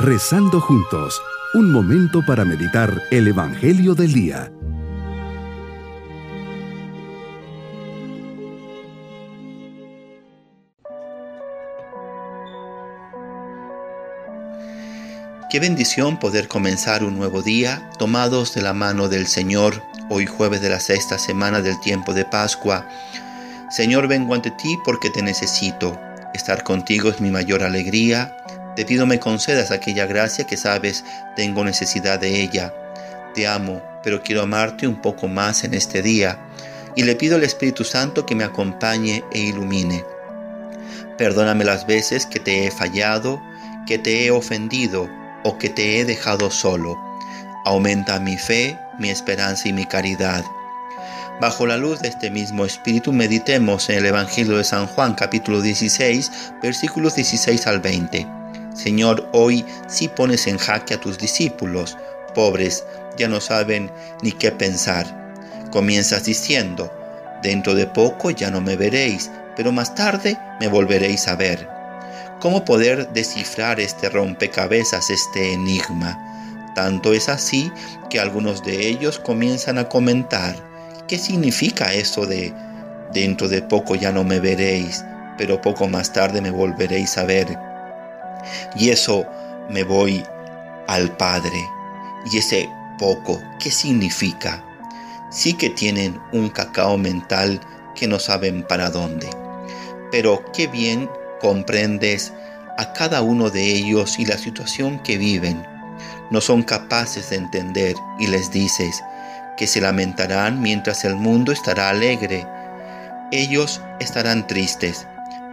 Rezando juntos, un momento para meditar el Evangelio del Día. Qué bendición poder comenzar un nuevo día tomados de la mano del Señor, hoy jueves de la sexta semana del tiempo de Pascua. Señor, vengo ante ti porque te necesito. Estar contigo es mi mayor alegría. Te pido me concedas aquella gracia que sabes tengo necesidad de ella. Te amo, pero quiero amarte un poco más en este día. Y le pido al Espíritu Santo que me acompañe e ilumine. Perdóname las veces que te he fallado, que te he ofendido o que te he dejado solo. Aumenta mi fe, mi esperanza y mi caridad. Bajo la luz de este mismo espíritu meditemos en el Evangelio de San Juan capítulo 16 versículos 16 al 20. Señor, hoy sí pones en jaque a tus discípulos, pobres, ya no saben ni qué pensar. Comienzas diciendo, dentro de poco ya no me veréis, pero más tarde me volveréis a ver. ¿Cómo poder descifrar este rompecabezas, este enigma? Tanto es así que algunos de ellos comienzan a comentar, ¿qué significa eso de dentro de poco ya no me veréis, pero poco más tarde me volveréis a ver? Y eso me voy al Padre. Y ese poco, ¿qué significa? Sí que tienen un cacao mental que no saben para dónde. Pero qué bien comprendes a cada uno de ellos y la situación que viven. No son capaces de entender y les dices que se lamentarán mientras el mundo estará alegre. Ellos estarán tristes,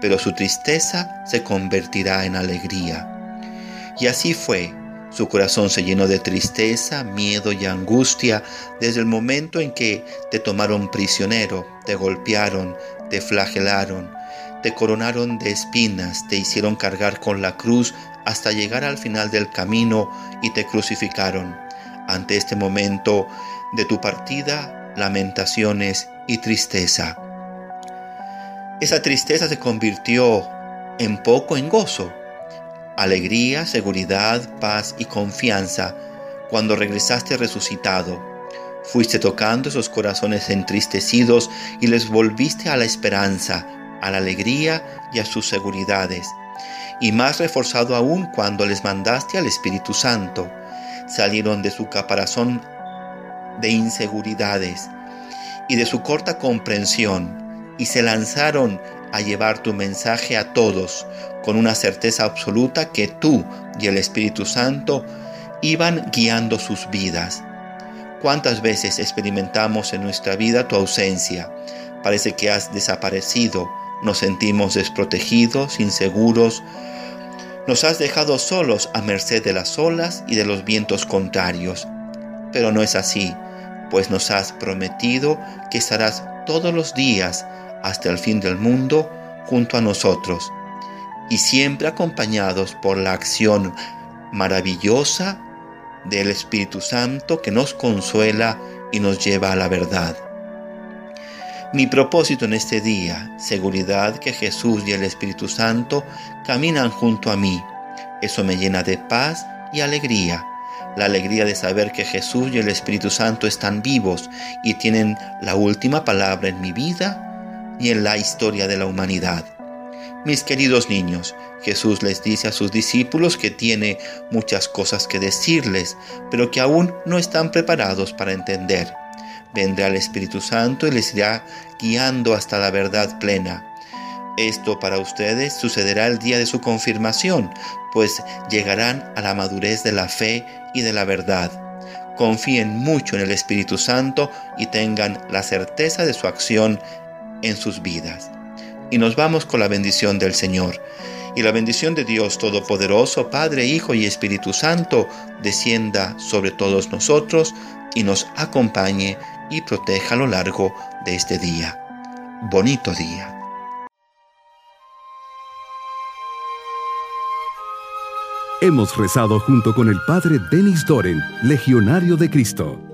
pero su tristeza se convertirá en alegría. Y así fue. Su corazón se llenó de tristeza, miedo y angustia desde el momento en que te tomaron prisionero, te golpearon, te flagelaron, te coronaron de espinas, te hicieron cargar con la cruz hasta llegar al final del camino y te crucificaron. Ante este momento de tu partida, lamentaciones y tristeza. Esa tristeza se convirtió en poco en gozo, alegría, seguridad, paz y confianza cuando regresaste resucitado. Fuiste tocando esos corazones entristecidos y les volviste a la esperanza, a la alegría y a sus seguridades, y más reforzado aún cuando les mandaste al Espíritu Santo. Salieron de su caparazón de inseguridades y de su corta comprensión y se lanzaron a llevar tu mensaje a todos con una certeza absoluta que tú y el Espíritu Santo iban guiando sus vidas. ¿Cuántas veces experimentamos en nuestra vida tu ausencia? Parece que has desaparecido nos sentimos desprotegidos, inseguros. Nos has dejado solos a merced de las olas y de los vientos contrarios. Pero no es así, pues nos has prometido que estarás todos los días hasta el fin del mundo junto a nosotros y siempre acompañados por la acción maravillosa del Espíritu Santo que nos consuela y nos lleva a la verdad. Mi propósito en este día, seguridad que Jesús y el Espíritu Santo caminan junto a mí. Eso me llena de paz y alegría. La alegría de saber que Jesús y el Espíritu Santo están vivos y tienen la última palabra en mi vida y en la historia de la humanidad. Mis queridos niños, Jesús les dice a sus discípulos que tiene muchas cosas que decirles, pero que aún no están preparados para entender vendrá el Espíritu Santo y les irá guiando hasta la verdad plena. Esto para ustedes sucederá el día de su confirmación, pues llegarán a la madurez de la fe y de la verdad. Confíen mucho en el Espíritu Santo y tengan la certeza de su acción en sus vidas. Y nos vamos con la bendición del Señor. Y la bendición de Dios Todopoderoso, Padre, Hijo y Espíritu Santo, descienda sobre todos nosotros y nos acompañe y proteja a lo largo de este día. Bonito día. Hemos rezado junto con el Padre Denis Doren, Legionario de Cristo.